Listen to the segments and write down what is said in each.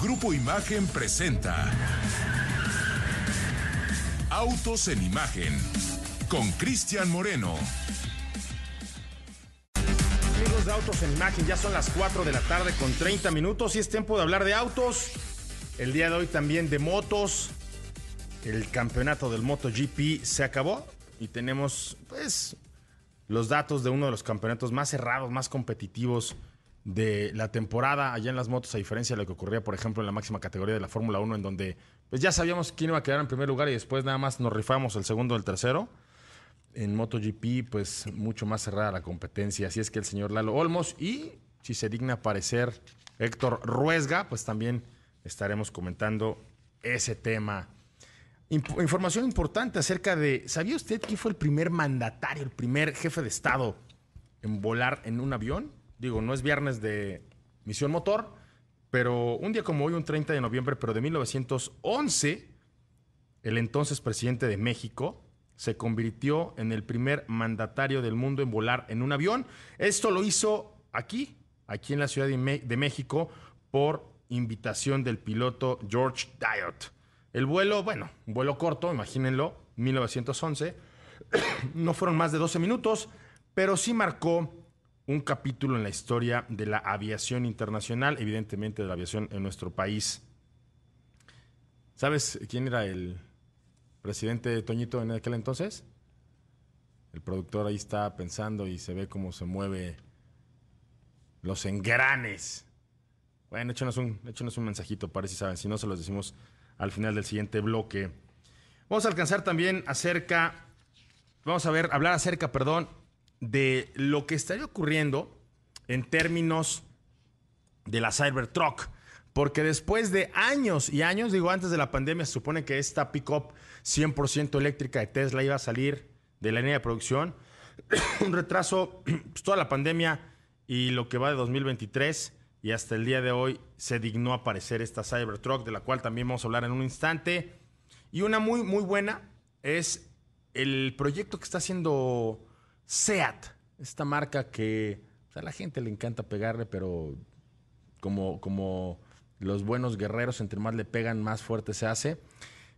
Grupo Imagen presenta Autos en Imagen con Cristian Moreno. Amigos de Autos en Imagen, ya son las 4 de la tarde con 30 minutos y es tiempo de hablar de autos. El día de hoy también de motos. El campeonato del MotoGP se acabó y tenemos pues los datos de uno de los campeonatos más cerrados, más competitivos de la temporada allá en las motos, a diferencia de lo que ocurría, por ejemplo, en la máxima categoría de la Fórmula 1, en donde pues ya sabíamos quién iba a quedar en primer lugar y después nada más nos rifamos el segundo o el tercero. En MotoGP, pues mucho más cerrada la competencia. Así es que el señor Lalo Olmos y si se digna aparecer Héctor Ruesga, pues también estaremos comentando ese tema. información importante acerca de, ¿sabía usted quién fue el primer mandatario, el primer jefe de Estado en volar en un avión? Digo, no es viernes de Misión Motor, pero un día como hoy, un 30 de noviembre, pero de 1911, el entonces presidente de México se convirtió en el primer mandatario del mundo en volar en un avión. Esto lo hizo aquí, aquí en la Ciudad de México, por invitación del piloto George Diot. El vuelo, bueno, un vuelo corto, imagínenlo, 1911. no fueron más de 12 minutos, pero sí marcó un capítulo en la historia de la aviación internacional, evidentemente de la aviación en nuestro país. ¿Sabes quién era el presidente Toñito en aquel entonces? El productor ahí está pensando y se ve cómo se mueve los engranes. Bueno, échenos un, un mensajito para si saben, si no se los decimos al final del siguiente bloque. Vamos a alcanzar también acerca, vamos a ver, hablar acerca, perdón, de lo que estaría ocurriendo en términos de la Cybertruck. Porque después de años y años, digo, antes de la pandemia, se supone que esta pickup 100% eléctrica de Tesla iba a salir de la línea de producción. Un retraso, pues, toda la pandemia y lo que va de 2023 y hasta el día de hoy se dignó aparecer esta Cybertruck, de la cual también vamos a hablar en un instante. Y una muy, muy buena es el proyecto que está haciendo SEAT, esta marca que a la gente le encanta pegarle, pero como, como los buenos guerreros, entre más le pegan, más fuerte se hace.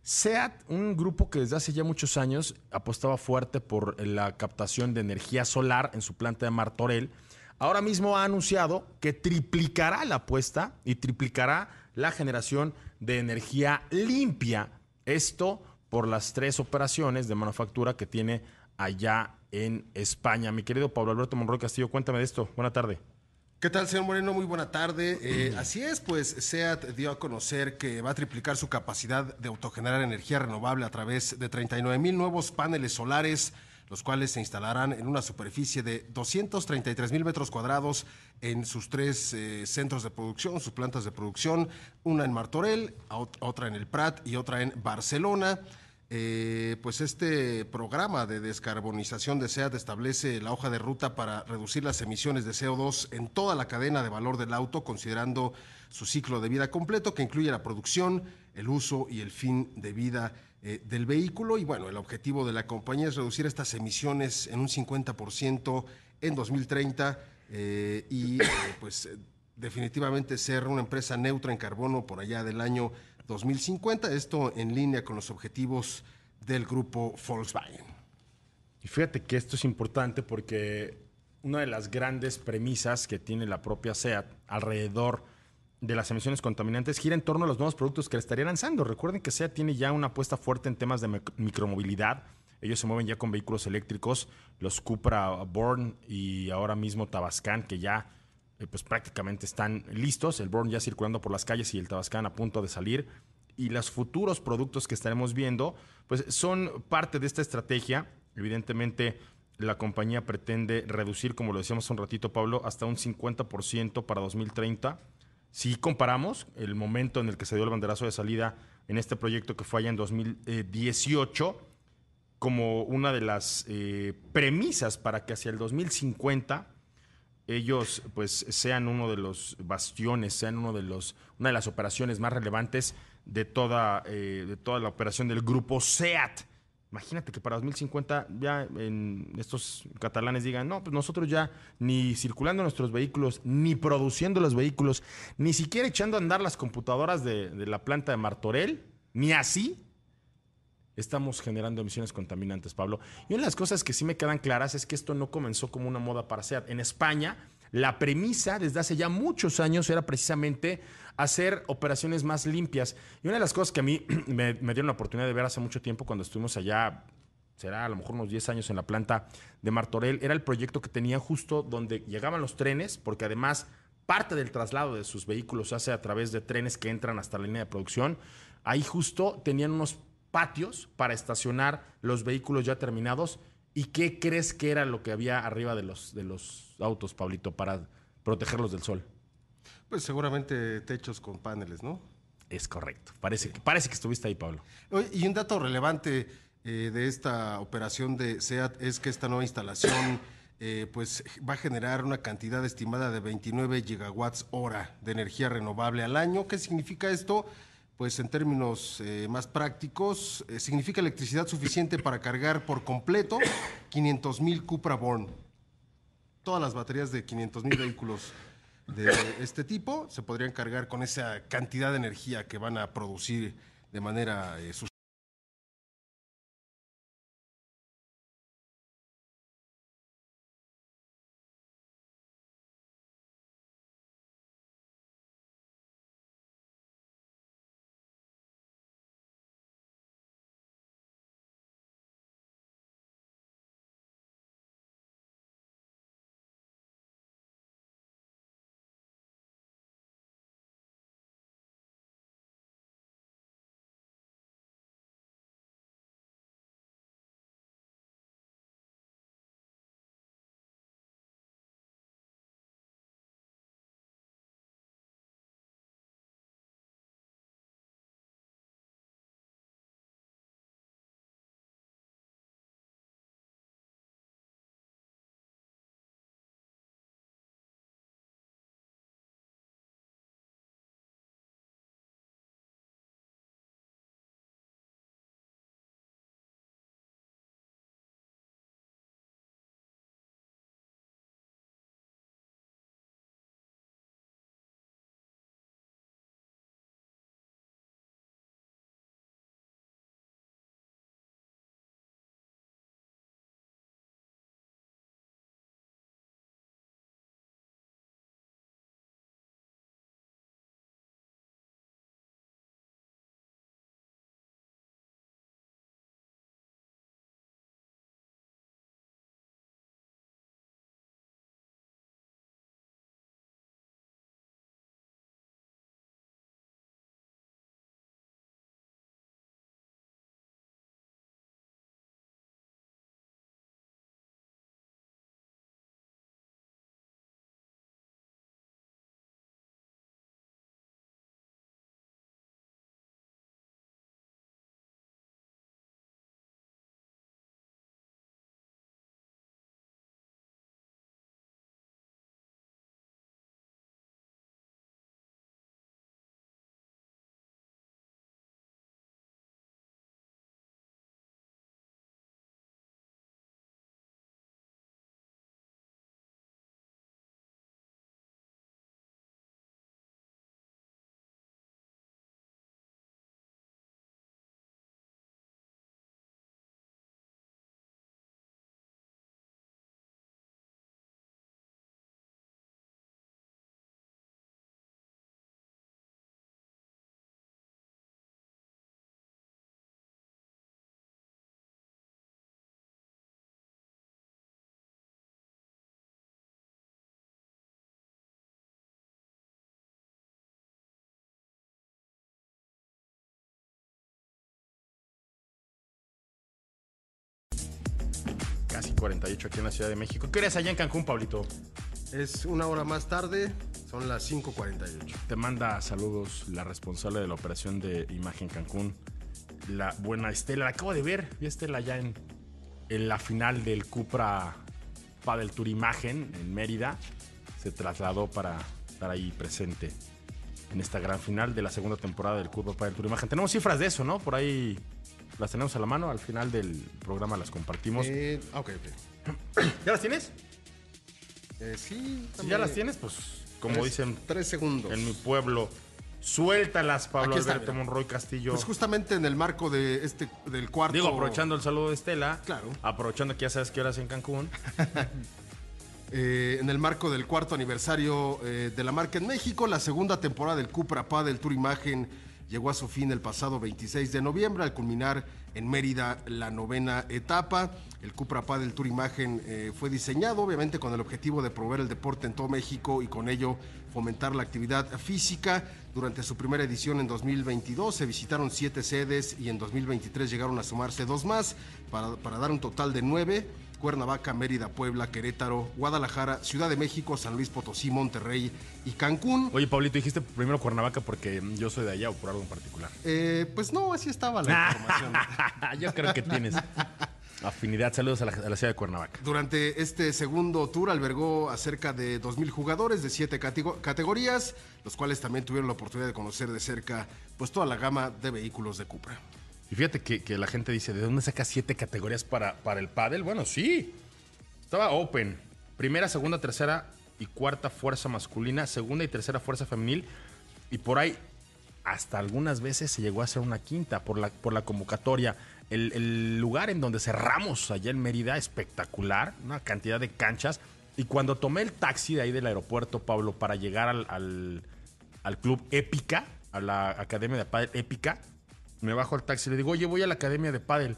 SEAT, un grupo que desde hace ya muchos años apostaba fuerte por la captación de energía solar en su planta de Martorell, ahora mismo ha anunciado que triplicará la apuesta y triplicará la generación de energía limpia. Esto por las tres operaciones de manufactura que tiene allá en España. Mi querido Pablo Alberto Monroy Castillo, cuéntame de esto. Buena tarde. ¿Qué tal, señor Moreno? Muy buena tarde. Eh, así es, pues SEAT dio a conocer que va a triplicar su capacidad de autogenerar energía renovable a través de 39 mil nuevos paneles solares, los cuales se instalarán en una superficie de 233 mil metros cuadrados en sus tres eh, centros de producción, sus plantas de producción, una en Martorell, otra en el Prat y otra en Barcelona. Eh, pues este programa de descarbonización de SEAT establece la hoja de ruta para reducir las emisiones de CO2 en toda la cadena de valor del auto, considerando su ciclo de vida completo, que incluye la producción, el uso y el fin de vida eh, del vehículo. Y bueno, el objetivo de la compañía es reducir estas emisiones en un 50% en 2030 eh, y pues definitivamente ser una empresa neutra en carbono por allá del año 2050, esto en línea con los objetivos del grupo Volkswagen. Y fíjate que esto es importante porque una de las grandes premisas que tiene la propia SEAT alrededor de las emisiones contaminantes gira en torno a los nuevos productos que le estaría lanzando. Recuerden que SEAT tiene ya una apuesta fuerte en temas de micromovilidad. Ellos se mueven ya con vehículos eléctricos, los Cupra Born y ahora mismo Tabascan, que ya eh, pues prácticamente están listos. El Born ya circulando por las calles y el Tabascan a punto de salir. Y los futuros productos que estaremos viendo, pues son parte de esta estrategia. Evidentemente, la compañía pretende reducir, como lo decíamos un ratito, Pablo, hasta un 50% para 2030. Si comparamos el momento en el que se dio el banderazo de salida en este proyecto que fue allá en 2018, como una de las eh, premisas para que hacia el 2050 ellos pues sean uno de los bastiones, sean uno de los, una de las operaciones más relevantes de toda, eh, de toda la operación del grupo SEAT. Imagínate que para 2050 ya estos catalanes digan, no, pues nosotros ya ni circulando nuestros vehículos, ni produciendo los vehículos, ni siquiera echando a andar las computadoras de la planta de Martorell, ni así estamos generando emisiones contaminantes, Pablo. Y una de las cosas que sí me quedan claras es que esto no comenzó como una moda para SEAT. En España, la premisa desde hace ya muchos años era precisamente hacer operaciones más limpias. Y una de las cosas que a mí me, dieron la oportunidad de ver hace mucho tiempo cuando estuvimos allá, será a lo mejor unos 10 años en la planta de Martorell, era el proyecto que tenían justo donde llegaban los trenes, porque además parte del traslado de sus vehículos se hace a través de trenes que entran hasta la línea de producción. Ahí justo tenían unos patios para estacionar los vehículos ya terminados. ¿Y qué crees que era lo que había arriba de los, de los autos, Pablito, para protegerlos del sol? Pues seguramente techos con paneles, ¿no? Es correcto. Parece, que, parece que estuviste ahí, Pablo. Y un dato relevante eh, de esta operación de SEAT es que esta nueva instalación eh, pues va a generar una cantidad estimada de 29 gigawatts hora de energía renovable al año. ¿Qué significa esto? Pues en términos eh, más prácticos, eh, significa electricidad suficiente para cargar por completo 500 mil Cupra Born. Todas las baterías de 500 mil vehículos de este tipo se podrían cargar con esa cantidad de energía que van a producir de manera eh, Casi 48 aquí en la Ciudad de México. ¿Qué eres allá en Cancún, Pablito? Es una hora más tarde, son las 5.48. Te manda saludos la responsable de la operación de Imagen Cancún, la buena Estela. La acabo de ver, vi a Estela ya en, en la final del Cupra Padel Tour Imagen en Mérida. Se trasladó para estar ahí presente en esta gran final de la segunda temporada del Cupra Padel Tour Imagen. Tenemos cifras de eso, ¿no? Por ahí Las tenemos a la mano. Al final del programa las compartimos. Eh, ok, ok. ¿Ya las tienes? Eh, sí, Si ya las tienes, pues como Tres- dicen Tres segundos. en mi pueblo, suéltalas, Pablo está, Alberto mira. Monroy Castillo. Pues justamente en el marco de este del cuarto. Digo, aprovechando el saludo de Estela. Claro. Aprovechando que ya sabes que horas en Cancún. Eh, en el marco del cuarto aniversario eh, de la marca en México, la segunda temporada del Cupra del Tour Imagen llegó a su fin el pasado 26 de noviembre al culminar en Mérida la novena etapa. El Cupra Pa del Tour Imagen eh, fue diseñado obviamente con el objetivo de promover el deporte en todo México y con ello fomentar la actividad física. Durante su primera edición en 2022 se visitaron siete sedes y en 2023 llegaron a sumarse dos más para dar un total de nueve. Cuernavaca, Mérida, Puebla, Querétaro, Guadalajara, Ciudad de México, San Luis Potosí, Monterrey y Cancún. Oye, Pablito, dijiste primero Cuernavaca porque yo soy de allá o por algo en particular. Eh, pues no, así estaba la información. yo creo que tienes afinidad. Saludos a la, a la ciudad de Cuernavaca. Durante este segundo tour albergó a cerca de 2.000 jugadores de siete catego- categorías, los cuales también tuvieron la oportunidad de conocer de cerca pues toda la gama de vehículos de Cupra. Y fíjate que, la gente dice, ¿de dónde sacas siete categorías para, para el pádel? Bueno, sí. Estaba open. Primera, segunda, tercera y cuarta fuerza masculina, segunda y tercera fuerza femenil. Y por ahí, hasta algunas veces se llegó a hacer una quinta por la, por la convocatoria. El, lugar en donde cerramos allá en Mérida, espectacular, una cantidad de canchas. Y cuando tomé el taxi de ahí del aeropuerto, Pablo, para llegar al, al, al club Épica, a la academia de pádel Épica, me bajo al taxi y le digo, oye, voy a la academia de pádel.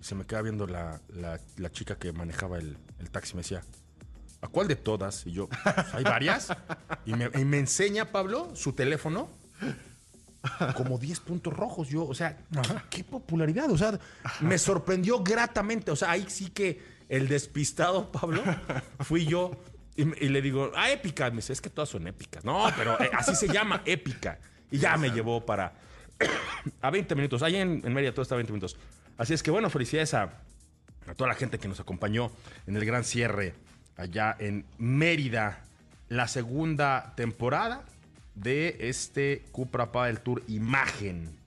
Y se me queda viendo la, la- la chica que manejaba el, el taxi. Me decía, ¿a cuál de todas? Y yo, "Pues, hay varias. Y me, y me enseña, Pablo, su teléfono. Como 10 puntos rojos. Yo, o sea, ¿qué, qué popularidad. O sea, me sorprendió gratamente. O sea, ahí sí que el despistado, Pablo, fui yo. Y le digo, ah, épica. Me dice, es que todas son épicas. No, pero eh, así se llama, épica. Y ya me llevó para a 20 minutos. Ahí en, Mérida todo está a 20 minutos. Así es que bueno, felicidades a, toda la gente que nos acompañó en el gran cierre allá en Mérida. La segunda temporada de este Cupra del Tour Imagen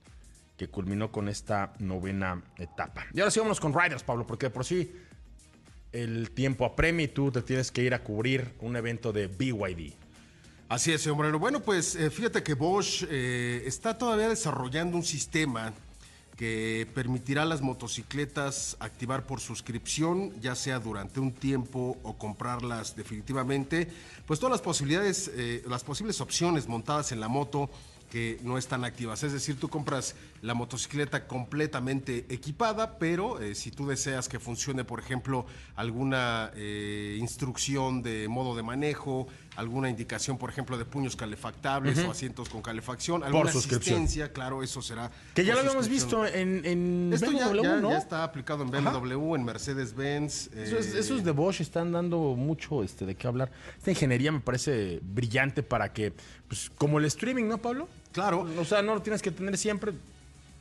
que culminó con esta novena etapa. Y ahora sí vámonos con Riders, Pablo, porque por sí el tiempo apremia y tú te tienes que ir a cubrir un evento de BYD. Así es, señor Moreno. Bueno, pues eh, fíjate que Bosch eh, está todavía desarrollando un sistema que permitirá a las motocicletas activar por suscripción, ya sea durante un tiempo o comprarlas definitivamente, pues todas las posibilidades, eh, las posibles opciones montadas en la moto que no están activas. Es decir, tú compras la motocicleta completamente equipada, pero si tú deseas que funcione, por ejemplo, alguna instrucción de modo de manejo, alguna indicación, por ejemplo, de puños calefactables o asientos con calefacción, alguna suscripción. asistencia, claro, eso será. Que ya por lo habíamos visto en, en Esto ya, BMW, ya- ¿no? ya está aplicado en BMW, en Mercedes-Benz. Esos, eh, esos de Bosch están dando mucho este, de qué hablar. Esta ingeniería me parece brillante para que, pues, como el streaming, ¿no, Pablo? Claro. O sea, no lo tienes que tener siempre.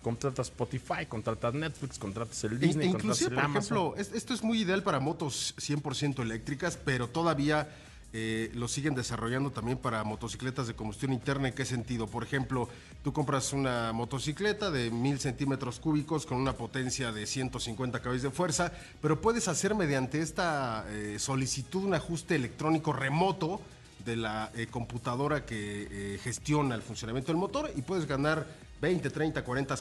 Contratas Spotify, contratas Netflix, contratas el Disney, Inclusive, contratas el por Amazon. ejemplo, es- esto es muy ideal para motos 100% eléctricas, pero todavía eh, lo siguen desarrollando también para motocicletas de combustión interna. ¿En qué sentido? Por ejemplo, tú compras una motocicleta de 1000 centímetros cúbicos con una potencia de 150 caballos de fuerza, pero puedes hacer mediante esta eh, solicitud un ajuste electrónico remoto de la eh, computadora que gestiona el funcionamiento del motor y puedes ganar 20, 30, 40,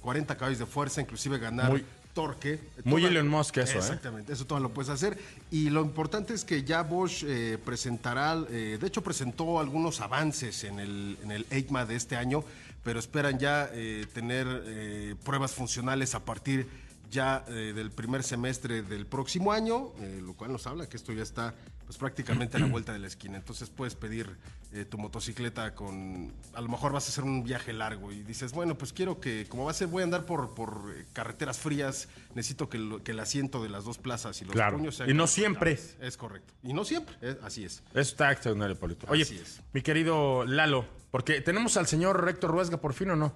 40 caballos de fuerza, inclusive ganar torque. muy Toda- Elon Musk eso, ¿eh? Exactamente, eso todo lo puedes hacer. Y lo importante es que ya Bosch eh, presentará, eh, de hecho presentó algunos avances en el, en el EICMA de este año, pero esperan ya eh, tener eh, pruebas funcionales a partir ya eh, del primer semestre del próximo año, eh, lo cual nos habla que esto ya está pues prácticamente a la vuelta de la esquina. Entonces puedes pedir eh, tu motocicleta con, a lo mejor vas a hacer un viaje largo y dices, bueno, pues quiero que, como va a ser, voy a andar por, por carreteras frías, necesito que, lo- que el asiento de las dos plazas y los Claro. puños sean Y no siempre. Es correcto. Y no siempre, así es. Eso está extraordinario, Pablito. Oye, Así es. mi querido Lalo, porque tenemos al señor Rector Ruesga por fin o no?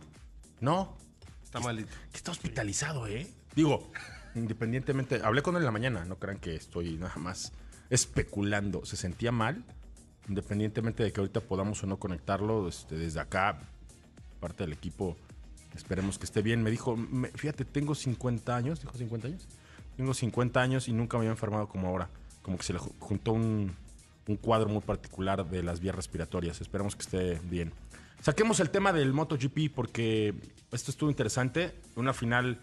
No, Está malito. que está hospitalizado, ¿eh? Digo, independientemente, hablé con él en la mañana, no crean que estoy nada más especulando. Se sentía mal, independientemente de que ahorita podamos o no conectarlo este, desde acá, parte del equipo Esperemos que esté bien. Me dijo, me- fíjate, tengo 50 años, dijo 50 años. Tengo 50 años y nunca me había enfermado como ahora. Como que se le ju- juntó un, un cuadro muy particular de las vías respiratorias. Esperemos que esté bien. Saquemos el tema del MotoGP porque esto estuvo interesante. Una final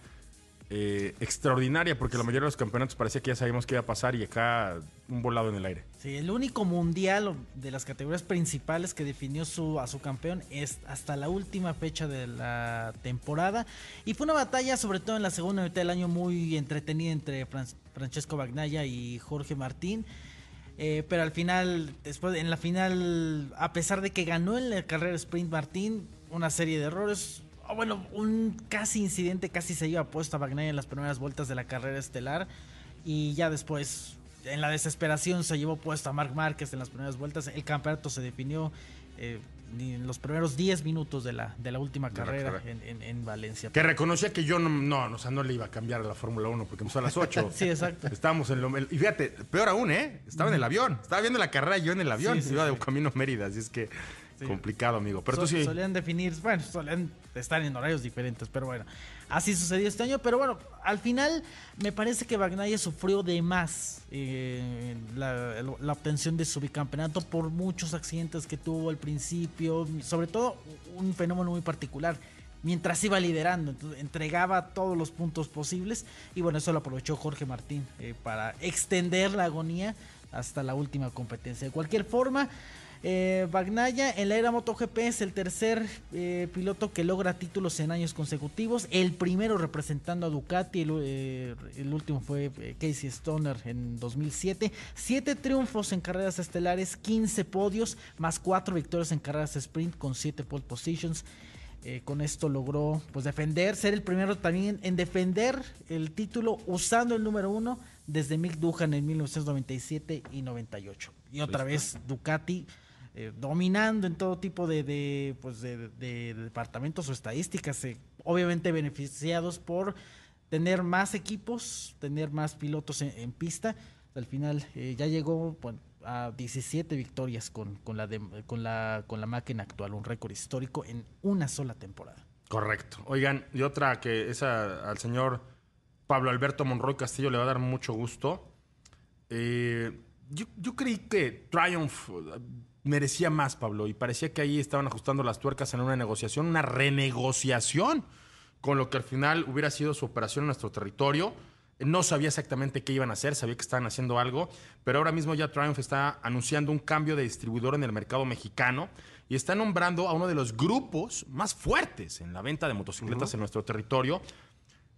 eh, extraordinaria porque la mayoría de los campeonatos parecía que ya sabíamos qué iba a pasar y acá un volado en el aire. Sí, el único mundial de las categorías principales que definió su, a su campeón es hasta la última fecha de la temporada. Y fue una batalla, sobre todo en la segunda mitad del año, muy entretenida entre Fran- Francesco Bagnaia y Jorge Martín. Eh, pero al final, después en la final, a pesar de que ganó en la carrera sprint Martín, una serie de errores. O bueno, un casi incidente, casi se iba puesto a Bagnaia en las primeras vueltas de la carrera estelar. Y ya después, en la desesperación, se llevó puesto a Marc Márquez en las primeras vueltas. El campeonato se definió eh, en los primeros 10 minutos de la, de la última De la carrera en, en- en Valencia. Que reconocía que yo no, no, o sea, no le iba a cambiar a la Fórmula 1 porque empezó a las 8. Sí, exacto. Estábamos en lo. Y fíjate, peor aún, ¿eh? Estaba en el avión. Estaba viendo la carrera yo en el avión. Sí, sí, iba de camino a Mérida, así es que Sí. complicado, amigo. Pero So- tú sí. Solían definir, bueno, solían estar en horarios diferentes, pero bueno, así sucedió este año. Pero bueno, al final me parece que Bagnaia sufrió de más eh, la, la obtención de su bicampeonato por muchos accidentes que tuvo al principio, sobre todo un fenómeno muy particular. Mientras iba liderando, entonces, entregaba todos los puntos posibles y bueno, eso lo aprovechó Jorge Martín eh, para extender la agonía hasta la última competencia. De cualquier forma, eh, Bagnaia en la era MotoGP es el tercer eh, piloto que logra títulos en años consecutivos. El primero representando a Ducati, el, eh, el último fue eh, Casey Stoner en 2007. Siete triunfos en carreras estelares, 15 podios, más cuatro victorias en carreras sprint con 7 pole positions. Eh, con esto logró pues defender, ser el primero también en defender el título usando el número uno desde Mick Duhan en 1997 y 98. Y otra vez Ducati eh, dominando en todo tipo de, de, pues de, de- de departamentos o estadísticas, eh, obviamente beneficiados por tener más equipos, tener más pilotos en, pista. Al final eh, ya llegó a 17 victorias con, la con, la, con la máquina actual, un récord histórico en una sola temporada. Correcto. Oigan, y otra que es a- al señor Pablo Alberto Monroy Castillo le va a dar mucho gusto. Eh, yo, yo creí que Triumph eh, merecía más, Pablo, y parecía que ahí estaban ajustando las tuercas en una negociación, una renegociación, con lo que al final hubiera sido su operación en nuestro territorio. No sabía exactamente qué iban a hacer, sabía que estaban haciendo algo, pero ahora mismo ya Triumph está anunciando un cambio de distribuidor en el mercado mexicano y está nombrando a uno de los grupos más fuertes en la venta de motocicletas en nuestro territorio.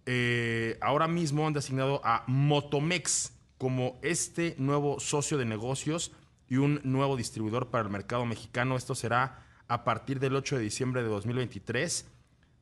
Eh, ahora mismo han designado a Motomex como este nuevo socio de negocios y un nuevo distribuidor para el mercado mexicano. Esto será a partir del 8 de diciembre de 2023.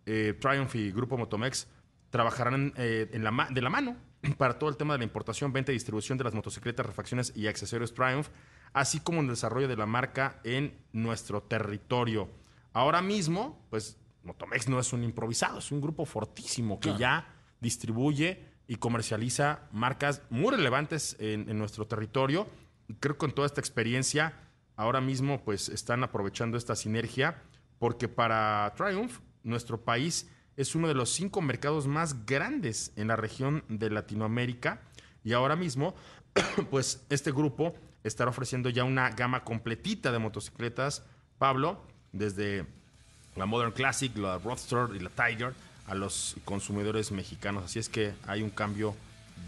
Eh, Triumph y Grupo Motomex trabajarán eh, en la ma- de la mano para todo el tema de la importación, venta y distribución de las motocicletas, refacciones y accesorios Triumph, así como en el desarrollo de la marca en nuestro territorio. Ahora mismo, pues Motomex no es un improvisado, es un grupo fortísimo que ya distribuye y comercializa marcas muy relevantes en, nuestro territorio. Creo que con toda esta experiencia, ahora mismo pues están aprovechando esta sinergia, porque para Triumph, nuestro país es uno de los cinco mercados más grandes en la región de Latinoamérica. Y ahora mismo, pues este grupo estará ofreciendo ya una gama completita de motocicletas, Pablo, desde la Modern Classic, la Roadster y la Tiger a los consumidores mexicanos. Así es que hay un cambio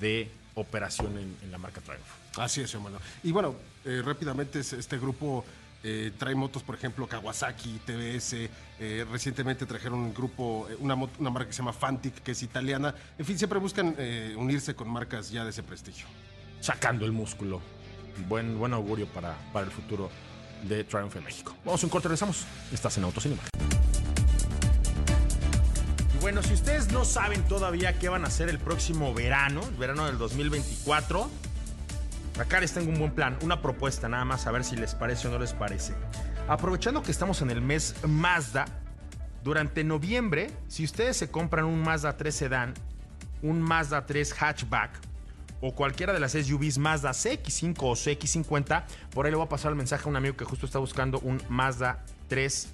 de operación en, en la marca Triumph. Así es, hermano. Y bueno, eh, rápidamente es- este grupo eh, trae motos, por ejemplo, Kawasaki, TBS. eh, recientemente trajeron un grupo, eh, una, una marca que se llama Fantic, que es italiana. En fin, siempre buscan eh, unirse con marcas ya de ese prestigio. Sacando el músculo. Buen, buen augurio para, para el futuro de Triumph en México. Vamos a un corte, regresamos. Estás en Autocinema. Bueno, si ustedes no saben todavía qué van a hacer el próximo verano, el verano del 2024, acá les tengo un buen plan, una propuesta nada más, a ver si les parece o no les parece. Aprovechando que estamos en el mes Mazda, durante noviembre, si ustedes se compran un Mazda 3 Sedan, un Mazda 3 Hatchback o cualquiera de las SUVs Mazda CX5 o CX50, por ahí le voy a pasar el mensaje a un amigo que justo está buscando un Mazda 3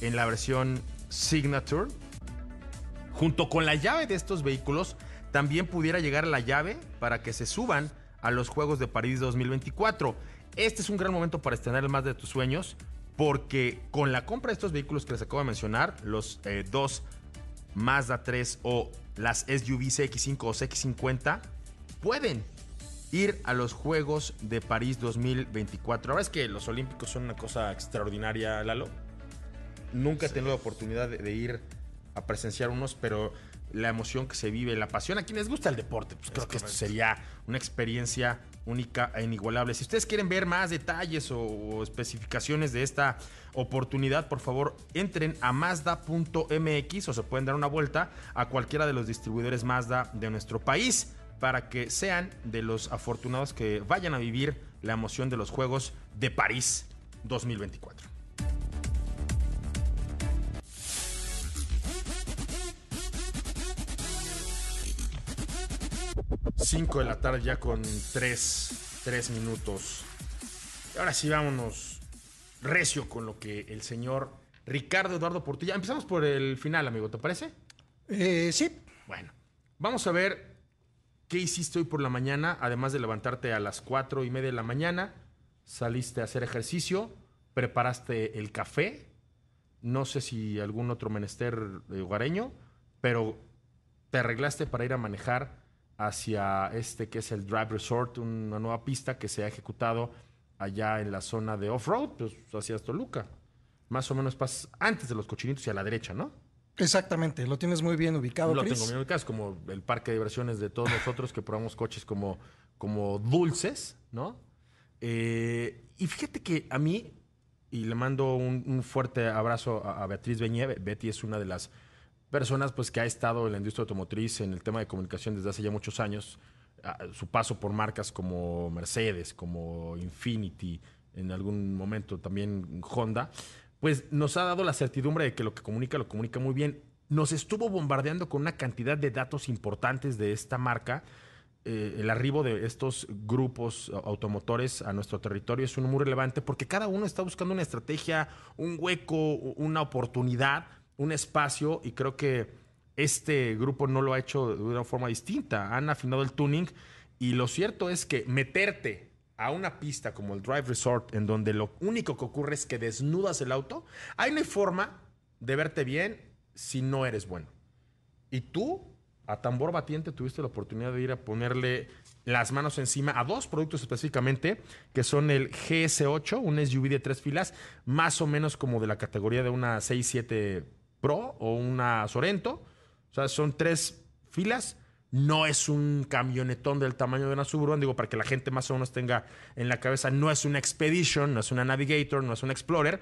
en la versión Signature. Junto con la llave de estos vehículos, también pudiera llegar la llave para que se suban a los Juegos de París 2024. Este es un gran momento para estrenar el más de tus sueños, porque con la compra de estos vehículos que les acabo de mencionar, los eh, dos Mazda 3 o las SUV CX5 o CX50, pueden ir a los Juegos de París 2024. Ahora es que los Olímpicos son una cosa extraordinaria, Lalo. Nunca he tenido la oportunidad de, de ir a presenciar unos, pero la emoción que se vive, la pasión a quienes gusta el deporte, pues creo que esto sería una experiencia única e inigualable. Si ustedes quieren ver más detalles o, o especificaciones de esta oportunidad, por favor, entren a Mazda.mx o se pueden dar una vuelta a cualquiera de los distribuidores Mazda de nuestro país para que sean de los afortunados que vayan a vivir la emoción de los Juegos de París 2024. 5 de la tarde ya con 3, 3 minutos. Ahora sí, vámonos recio con lo que el señor Ricardo Eduardo Portilla. Empezamos por el final, amigo, ¿te parece? Eh, sí. Bueno, vamos a ver qué hiciste hoy por la mañana, además de levantarte a las 4 y media de la mañana. Saliste a hacer ejercicio, preparaste el café. No sé si algún otro menester hogareño, pero te arreglaste para ir a manejar hacia este que es el Drive Resort, una nueva pista que se ha ejecutado allá en la zona de off-road, pues hacia Toluca. Más o menos antes de los cochinitos y a la derecha, ¿no? Exactamente, lo tienes muy bien ubicado. Lo Chris. tengo bien ubicado, es como el parque de diversiones de todos nosotros que probamos coches como, como dulces, ¿no? Eh, y fíjate que a mí, y le mando un, un fuerte abrazo a, a Beatriz Beñé, Betty es una de las personas pues que ha estado en la industria automotriz en el tema de comunicación desde hace ya muchos años. Su paso por marcas como Mercedes, como Infinity, en algún momento también Honda, pues nos ha dado la certidumbre de que lo que comunica lo comunica muy bien. Nos estuvo bombardeando con una cantidad de datos importantes de esta marca. Eh, el arribo de estos grupos automotores a nuestro territorio es uno muy relevante porque cada uno está buscando una estrategia, un hueco, una oportunidad un espacio y creo que este grupo no lo ha hecho de una forma distinta. Han afinado el tuning y lo cierto es que meterte a una pista como el Drive Resort, en donde lo único que ocurre es que desnudas el auto, hay una forma de verte bien si no eres bueno. Y tú, a tambor batiente, tuviste la oportunidad de ir a ponerle las manos encima a dos productos específicamente, que son el GS8, un SUV de tres filas, más o menos como de la categoría de una 6-7 Pro o una Sorento. O sea, son tres filas. No es un camionetón del tamaño de una Suburban, digo, para que la gente más o menos tenga en la cabeza, no es una Expedition, no es una Navigator, no es una Explorer.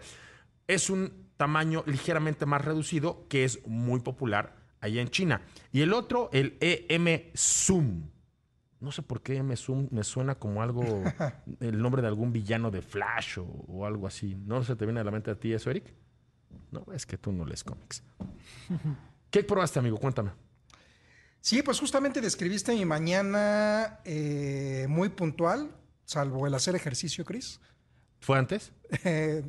Es un tamaño ligeramente más reducido que es muy popular allá en China. Y el otro, el EM Zoom. No sé por qué EM Zoom me suena como algo, el nombre de algún villano de Flash o, o algo así. ¿No se te viene a la mente a ti eso, Eric? No, es que tú no lees cómics. ¿Qué probaste, amigo? Cuéntame. Sí, pues justamente describiste mi mañana eh, muy puntual, salvo el hacer ejercicio, Chris. ¿Fue antes? Eh,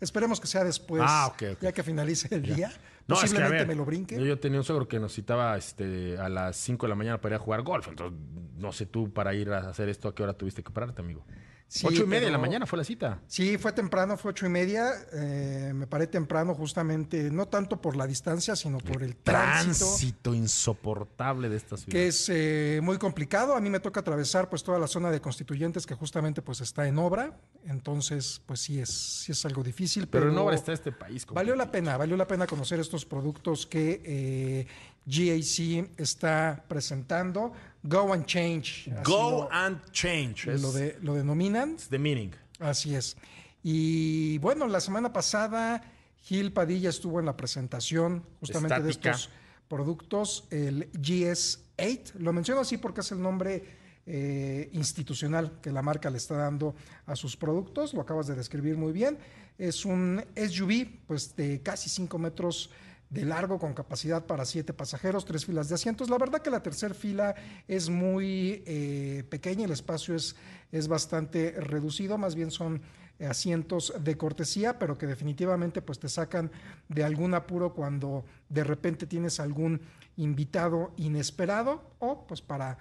esperemos que sea después, Ah, ok, ok. ya que finalice el día. No, es que a Posiblemente ver, me lo brinque. Yo, yo tenía un suegro que nos citaba este, a las 5 de la mañana para ir a jugar golf. Entonces, no sé tú para ir a hacer esto, ¿a qué hora tuviste que pararte, amigo? Sí, Ocho y media de la mañana fue la cita. Sí, fue temprano, fue ocho y media. eh, me paré temprano justamente, no tanto por la distancia, sino por el tránsito. Tránsito insoportable de esta ciudad. que es eh, muy complicado. A mí me toca atravesar pues toda la zona de constituyentes que justamente pues está en obra. Entonces, pues sí es, sí es algo difícil. Pero Pero, en obra está este país. Valió la pena, valió la pena conocer estos productos que eh, GAC está presentando. Go and Change. Go lo- and change. Lo, de, lo denominan. it's the meaning. Así es. Y bueno, la semana pasada Gil Padilla estuvo en la presentación justamente de estos productos, el GS8. Lo menciono así porque es el nombre eh, institucional que la marca le está dando a sus productos. Lo acabas de describir muy bien. Es un SUV pues, de casi 5 metros de largo con capacidad para siete pasajeros, tres filas de asientos. La verdad que la tercera fila es muy eh, pequeña, el espacio es, es bastante reducido, más bien son asientos de cortesía, pero que definitivamente pues te sacan de algún apuro cuando de repente tienes algún invitado inesperado o pues para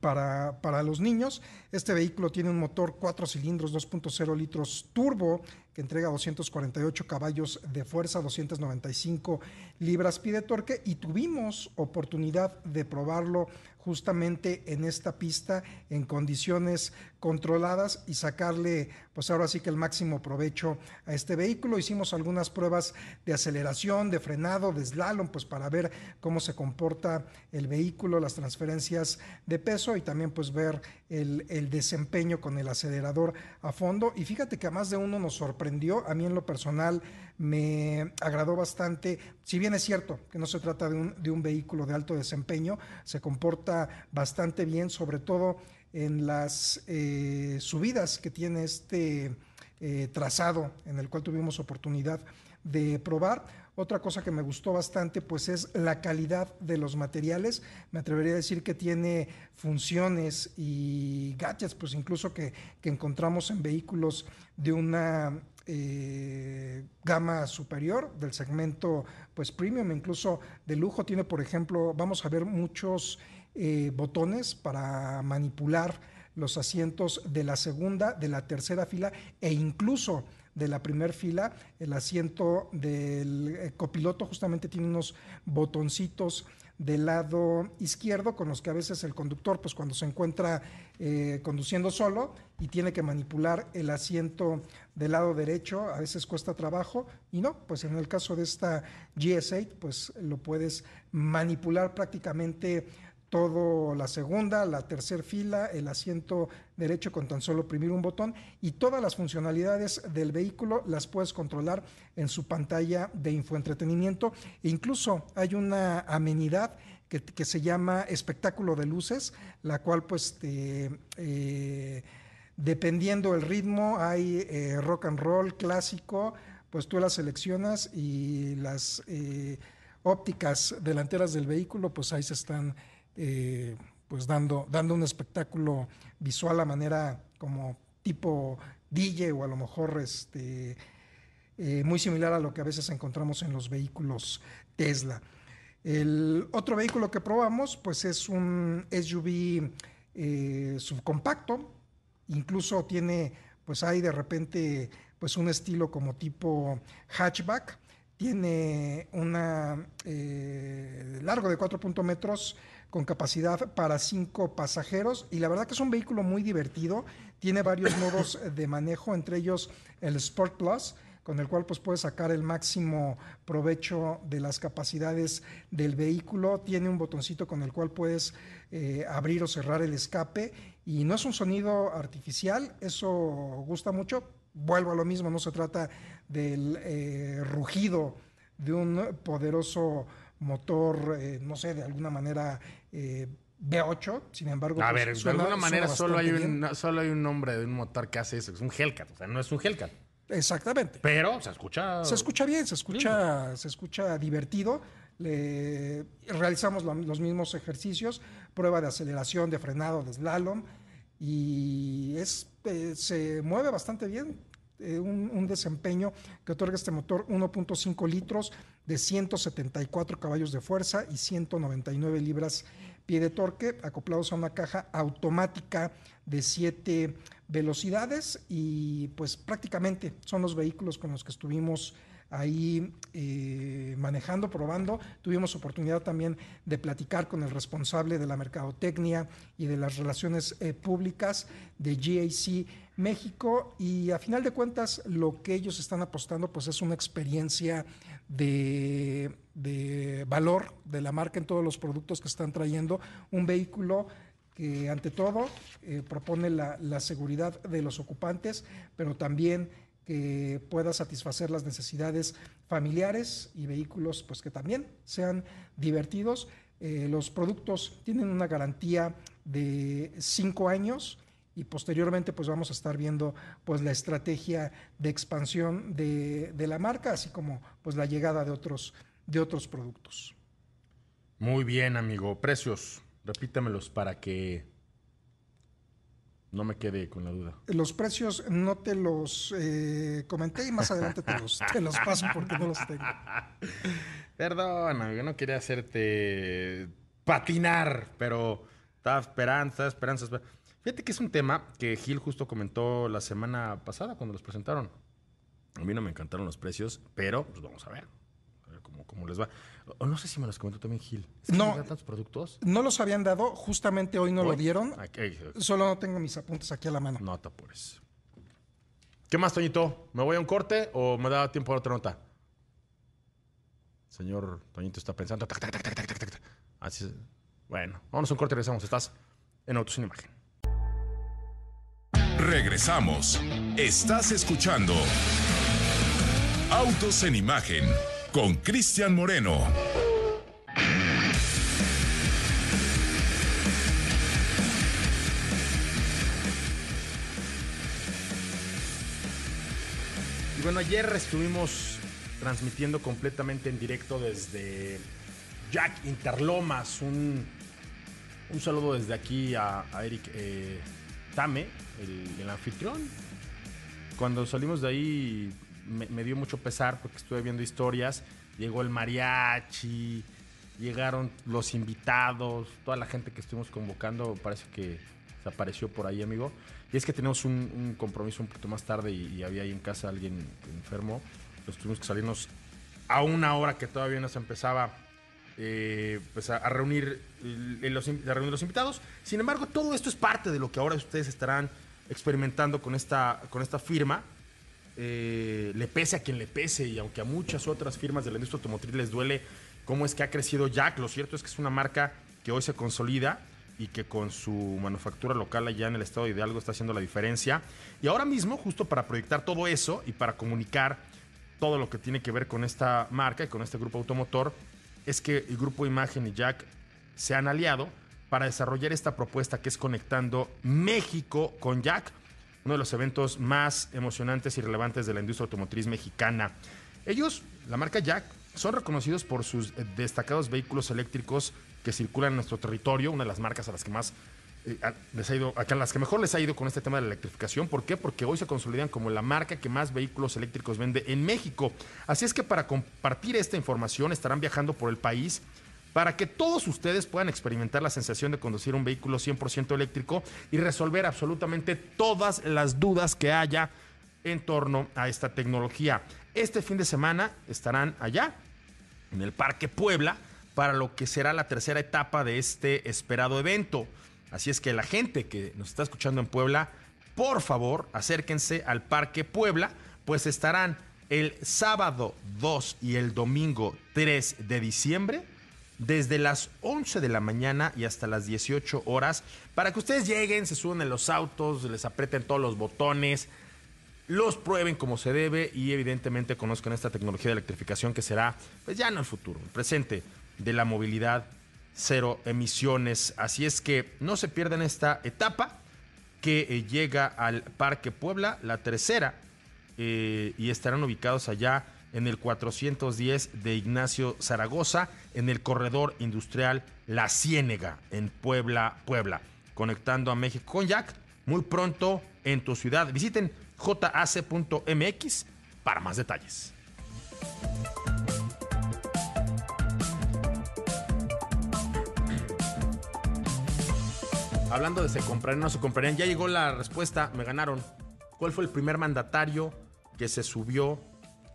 para, para, los niños. Este vehículo tiene un motor 4 cilindros 2.0 litros turbo que entrega 248 caballos de fuerza, 295 libras pie de torque y tuvimos oportunidad de probarlo justamente en esta pista en condiciones controladas y sacarle pues ahora sí que el máximo provecho a este vehículo. Hicimos algunas pruebas de aceleración, de frenado, de slalom, pues para ver cómo se comporta el vehículo, las transferencias de peso y también pues ver el, el desempeño con el acelerador a fondo. Y fíjate que a más de uno nos sorprendió, a mí en lo personal me agradó bastante, si bien es cierto que no se trata de un, de un vehículo de alto desempeño, se comporta bastante bien, sobre todo en las eh, subidas que tiene este eh, trazado en el cual tuvimos oportunidad de probar. Otra cosa que me gustó bastante pues es la calidad de los materiales. Me atrevería a decir que tiene funciones y gadgets pues incluso que, que encontramos en vehículos de una eh, gama superior del segmento pues premium, incluso de lujo. Tiene, por ejemplo, vamos a ver muchos eh, botones para manipular los asientos de la segunda, de la tercera fila e incluso de la primera fila. El asiento del eh, copiloto justamente tiene unos botoncitos del lado izquierdo con los que a veces el conductor, pues cuando se encuentra conduciendo solo y tiene que manipular el asiento del lado derecho, a veces cuesta trabajo y no, pues en el caso de esta GS8, pues lo puedes manipular prácticamente todo la segunda, la tercera fila, el asiento derecho con tan solo oprimir un botón y todas las funcionalidades del vehículo las puedes controlar en su pantalla de infoentretenimiento. E incluso hay una amenidad que, se llama espectáculo de luces, la cual pues eh, dependiendo el ritmo hay eh, rock and roll clásico, pues tú las seleccionas y las eh, ópticas delanteras del vehículo pues ahí se están eh, pues dando, dando un espectáculo visual a manera como tipo DJ o a lo mejor este, muy similar a lo que a veces encontramos en los vehículos Tesla. El otro vehículo que probamos pues es un SUV subcompacto, incluso tiene pues hay de repente pues un estilo como tipo hatchback, tiene una largo de 4.0 metros, con capacidad para cinco pasajeros y la verdad que es un vehículo muy divertido, tiene varios modos de manejo, entre ellos el Sport Plus, con el cual pues puedes sacar el máximo provecho de las capacidades del vehículo, tiene un botoncito con el cual puedes eh, abrir o cerrar el escape y no es un sonido artificial, eso gusta mucho, vuelvo a lo mismo, no se trata del eh, rugido de un poderoso motor, eh, no sé, de alguna manera eh, V8, sin embargo. A pues, ver, de alguna manera solo hay, un, solo hay un nombre de un motor que hace eso, es un Hellcat, o sea, no es un Hellcat. Exactamente. Pero se escucha. Se escucha bien, se escucha, se escucha divertido. Le, realizamos los mismos ejercicios, prueba de aceleración, de frenado, de slalom, y es, eh, se mueve bastante bien. Eh, un, desempeño que otorga este motor 1.5 litros de 174 caballos de fuerza y 199 libras pie de torque, acoplados a una caja automática de 7 velocidades y pues prácticamente son los vehículos con los que estuvimos ahí eh, manejando, probando. Tuvimos oportunidad también de platicar con el responsable de la mercadotecnia y de las relaciones eh, públicas de GAC México y a final de cuentas lo que ellos están apostando pues es una experiencia de, valor de la marca en todos los productos que están trayendo, un vehículo que ante todo eh, propone la, seguridad de los ocupantes, pero también que pueda satisfacer las necesidades familiares y vehículos pues que también sean divertidos. Eh, los productos tienen una garantía de cinco años y posteriormente pues vamos a estar viendo pues la estrategia de expansión de, la marca, así como pues la llegada de otros, de otros productos. Muy bien, amigo. Precios, repítemelos para que No me quede con la duda. Los precios no te los eh, comenté y más adelante te los, te los paso porque no los tengo. Perdón, amigo, no quería hacerte patinar, pero estaba esperando, estaba esperando. Fíjate que es un tema que Gil justo comentó la semana pasada cuando los presentaron. A mí no me encantaron los precios, pero pues vamos a ver. A ver cómo, cómo les va. O no sé si me los comentó también Gil. Es que No. tantos productos. No los habían dado, justamente hoy no lo dieron. Aquí, Solo no tengo mis apuntes aquí a la mano. no te apures. ¿Qué más, Toñito? ¿Me voy a un corte o me da tiempo a otra nota? Señor Toñito está pensando. tac, tac, tac. Así es. Bueno, vámonos a un corte y regresamos. Estás en Autos sin Imagen. Regresamos. Estás escuchando Autos en Imagen con Cristian Moreno. Y bueno, ayer estuvimos transmitiendo completamente en directo desde Jack Interlomas. Un, un saludo desde aquí a, Eric eh, El, anfitrión. Cuando salimos de ahí me, dio mucho pesar porque estuve viendo historias. Llegó el mariachi, llegaron los invitados, toda la gente que estuvimos convocando parece que se apareció por ahí, amigo. Y es que tenemos un, un compromiso un poquito más tarde y, y había ahí en casa alguien enfermo. Nos tuvimos que salirnos a una hora que todavía no se empezaba eh, pues a, reunir los, a reunir los invitados. Sin embargo, todo esto es parte de lo que ahora ustedes estarán experimentando con esta, con esta firma. Eh, le pese a quien le pese y aunque a muchas otras firmas de la industria automotriz les duele cómo es que ha crecido Jack, lo cierto es que es una marca que hoy se consolida y que con su manufactura local allá en el estado de Hidalgo está haciendo la diferencia. Y ahora mismo, justo para proyectar todo eso y para comunicar todo lo que tiene que ver con esta marca y con este grupo automotor, es que el grupo Imagen y Jack se han aliado para desarrollar esta propuesta que es Conectando México con Jack, uno de los eventos más emocionantes y relevantes de la industria automotriz mexicana. Ellos, la marca Jack, son reconocidos por sus destacados vehículos eléctricos que circulan en nuestro territorio, una de las marcas a las que más les ha ido, a las que mejor les ha ido con este tema de la electrificación. ¿Por qué? Porque hoy se consolidan como la marca que más vehículos eléctricos vende en México. Así es que para compartir esta información estarán viajando por el país para que todos ustedes puedan experimentar la sensación de conducir un vehículo 100% eléctrico y resolver absolutamente todas las dudas que haya en torno a esta tecnología. Este fin de semana estarán allá en el Parque Puebla para lo que será la tercera etapa de este esperado evento. Así es que la gente que nos está escuchando en Puebla, por favor, acérquense al Parque Puebla, pues estarán el sábado 2 y el domingo 3 de diciembre desde las 11 de la mañana y hasta las 18 horas para que ustedes lleguen, se suban en los autos, les aprieten todos los botones, los prueben como se debe y evidentemente conozcan esta tecnología de electrificación que será, pues ya no el futuro, el presente de la movilidad cero emisiones. Así es que no se pierdan esta etapa que eh, llega al Parque Puebla, la tercera, eh, y estarán ubicados allá en el 410 de Ignacio Zaragoza, en el corredor industrial La Ciénega, en Puebla, Puebla, conectando a México con Jack. Muy pronto en tu ciudad. Visiten jac.mx para más detalles. Hablando de se comprarían o no se comprarían, ya llegó la respuesta, me ganaron. ¿Cuál fue el primer mandatario que se subió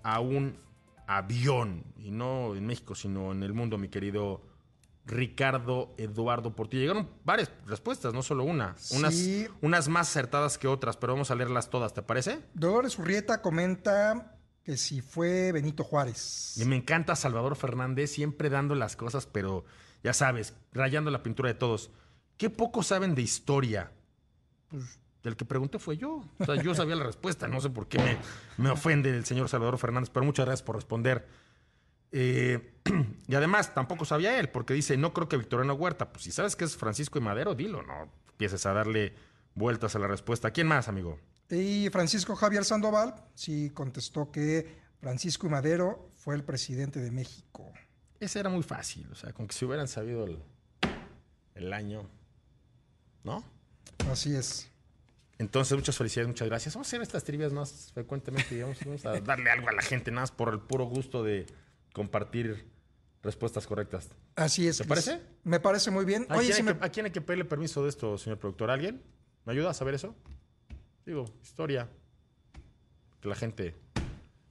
a un avión? Y no en México, sino en el mundo, mi querido Ricardo Eduardo Portillo. Llegaron varias respuestas, no solo una. Unas, Sí. unas más acertadas que otras, pero vamos a leerlas todas, ¿te parece? Dolores Urrieta comenta que si fue Benito Juárez. Y me encanta Salvador Fernández, siempre dando las cosas, pero ya sabes, rayando la pintura de todos. ¿Qué poco saben de historia? Pues el que pregunté fue yo. O sea, yo sabía la respuesta. No sé por qué me, me ofende el señor Salvador Fernández, pero muchas gracias por responder. Eh, y además, tampoco sabía él, porque dice, no creo que Victoriano Huerta. Pues si sabes que es Francisco y Madero, dilo, no empieces a darle vueltas a la respuesta. ¿Quién más, amigo? Y Francisco Javier Sandoval sí contestó que Francisco y Madero fue el presidente de México. Ese era muy fácil, o sea, con que si hubieran sabido el, el año, ¿no? Así es. Entonces, muchas felicidades, muchas gracias. Vamos a hacer estas trivias más frecuentemente, digamos. Vamos a darle algo a la gente, nada más por el puro gusto de compartir respuestas correctas. Así es. ¿Te parece? Me parece muy bien. ¿A, Oye, quién si hay me- que, a quién hay que pedirle permiso de esto, señor productor? ¿Alguien? ¿Me ayuda a saber eso? Digo, historia. Que la gente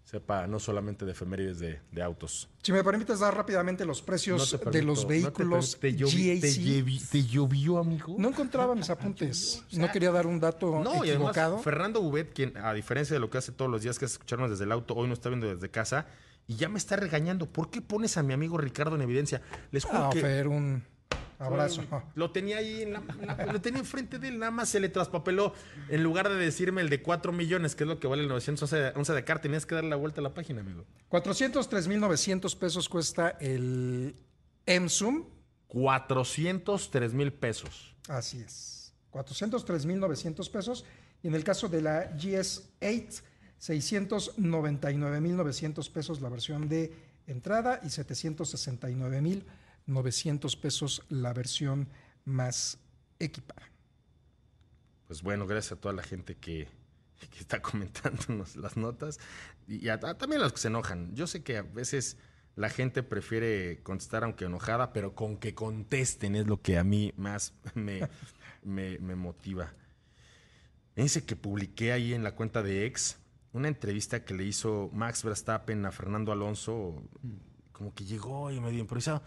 sepa no solamente de efemérides de, de autos. si me permites dar rápidamente los No precios de los no te vehículos permito. ¿Te llovi- te GAC. llevi- ¿Te llovió, amigo? No encontraba mis apuntes. no quería dar un dato No, y equivocado. además, Fernando Bubet, quien a diferencia de lo que hace todos los días, que es escucharnos desde el auto, hoy nos está viendo desde casa y ya me está regañando. ¿Por qué pones a mi amigo Ricardo en evidencia? Les juro Ah, que Fer, un abrazo. lo tenía ahí, en la, en la- lo tenía enfrente de él, nada más se le traspapeló. En lugar de decirme el de 4 millones, que es lo que vale el 911 de car, tenías que darle la vuelta a la página, amigo. 403.900 pesos cuesta el MSUM. 403 mil pesos. Así es. 403.900 pesos. Y en el caso de la GS8, 699.900 pesos la versión de entrada y 769.900 pesos la versión más equipada. Pues bueno, gracias a toda la gente que, que está comentándonos las notas y a- a- también a los que se enojan. Yo sé que a veces la gente prefiere contestar aunque enojada, pero con que contesten es lo que a mí más me, me, me motiva. Dice que publiqué ahí en la cuenta de ex una entrevista que le hizo Max Verstappen a Fernando Alonso, como que llegó y medio improvisado.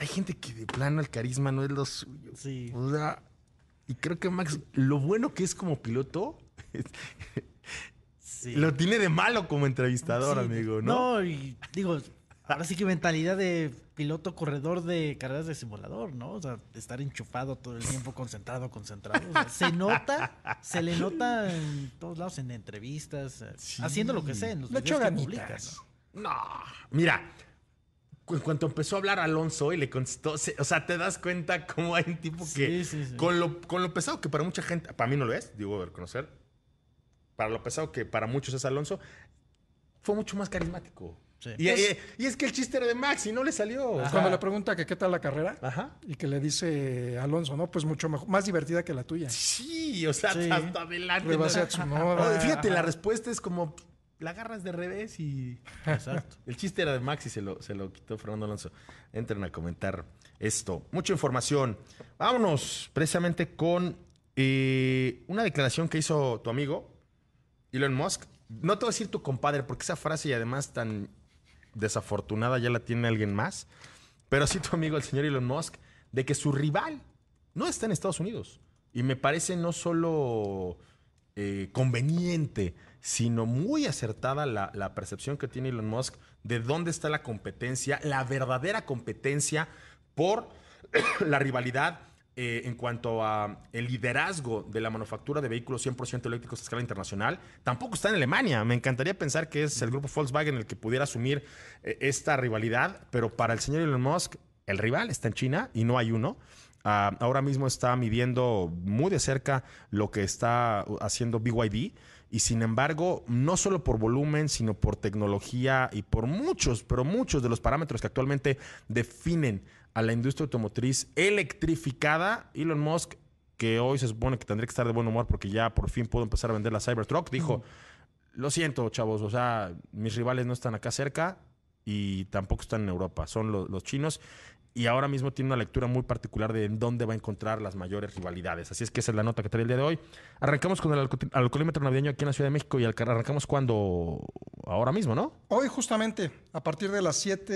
Hay gente que de plano el carisma no es lo suyo. Sí. O sea, y creo que Max, lo bueno que es como piloto, Sí. lo tiene de malo como entrevistador, Sí, amigo, ¿no? No, y digo, ahora sí que mentalidad de piloto corredor de carreras de simulador, ¿no? O sea, de estar enchufado todo el tiempo, concentrado, concentrado. O sea, se nota, se le nota en todos lados, en entrevistas, haciendo lo que sea, en los Le echó videos que publica, ganitas. ¿no? No, mira, en cuanto empezó a hablar Alonso y le contestó, se- o sea, te das cuenta cómo hay un tipo que, Sí, sí, sí. Con, lo, con lo pesado que para mucha gente, para mí no lo es, digo, de reconocer, para lo pesado que para muchos es Alonso, fue mucho más carismático. Sí. Y, y- y es que el chiste era de Max y no le salió. sea, Cuando le pregunta que qué tal la carrera Ajá. y que le dice Alonso, no, pues mucho mejor, más divertida que la tuya. Sí, o sea, Sí. hasta adelante. Fíjate, la respuesta es como la agarras de revés y. Exacto. El chiste era de Max y se lo, se lo quitó Fernando Alonso. Entren a comentar esto. Mucha información. Vámonos precisamente con eh, una declaración que hizo tu amigo, Elon Musk. No te voy a decir tu compadre, porque esa frase y además tan desafortunada ya la tiene alguien más. Pero sí tu amigo, el señor Elon Musk, de que su rival no está en Estados Unidos. Y me parece no solo eh, conveniente, sino muy acertada la, percepción que tiene Elon Musk de dónde está la competencia, la verdadera competencia por la rivalidad eh, en cuanto a el liderazgo de la manufactura de vehículos 100% eléctricos a escala internacional. Tampoco está en Alemania. Me encantaría pensar que es el grupo Volkswagen el que pudiera asumir eh, esta rivalidad, pero para el señor Elon Musk, el rival está en China y no hay uno. Ah, ahora mismo está midiendo muy de cerca lo que está haciendo BYD y sin embargo, no solo por volumen, sino por tecnología y por muchos, pero muchos de los parámetros que actualmente definen a la industria automotriz electrificada, Elon Musk, que hoy se supone que tendría que estar de buen humor porque ya por fin pudo empezar a vender la Cybertruck, dijo, lo siento chavos, o sea, mis rivales no están acá cerca y tampoco están en Europa, son lo- los chinos. Y ahora mismo tiene una lectura muy particular de en dónde va a encontrar las mayores rivalidades. Así es que esa es la nota que trae el día de hoy. Arrancamos con el alco- alcoholímetro navideño aquí en la Ciudad de México y arrancamos cuando... Ahora mismo, ¿no? Hoy justamente, a partir de las 7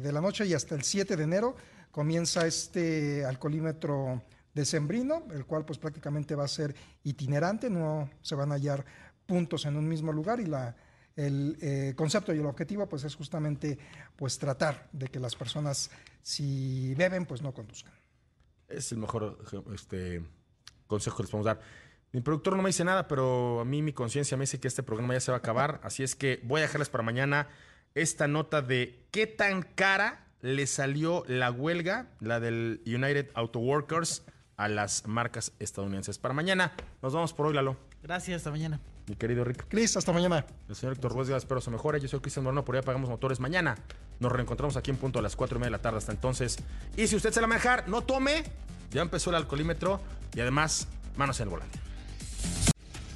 de la noche y hasta el 7 de enero, comienza este alcoholímetro decembrino, el cual pues prácticamente va a ser itinerante, no se van a hallar puntos en un mismo lugar y la, el eh, concepto y el objetivo pues es justamente pues tratar de que las personas si beben pues no conduzcan. Es el mejor este, consejo que les podemos dar. Mi productor no me dice nada, pero a mí mi conciencia me dice que este programa ya se va a acabar. Así es que voy a dejarles para mañana esta nota de qué tan cara le salió la huelga, la del United Auto Workers, a las marcas estadounidenses. Para mañana, nos vamos por hoy, Lalo. Gracias, hasta mañana. Mi querido Rick. Cris, hasta mañana. El señor Héctor Ruesga, espero se mejore. Yo soy Cristian Moreno, por ahí apagamos motores. Mañana nos reencontramos aquí en punto a las 4 y media de la tarde. Hasta entonces. Y si usted se la manejar, no tome. Ya empezó el alcoholímetro y además, manos en el volante.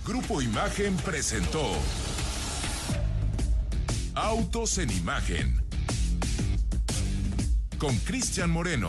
Grupo Imagen presentó Autos en Imagen con Cristian Moreno.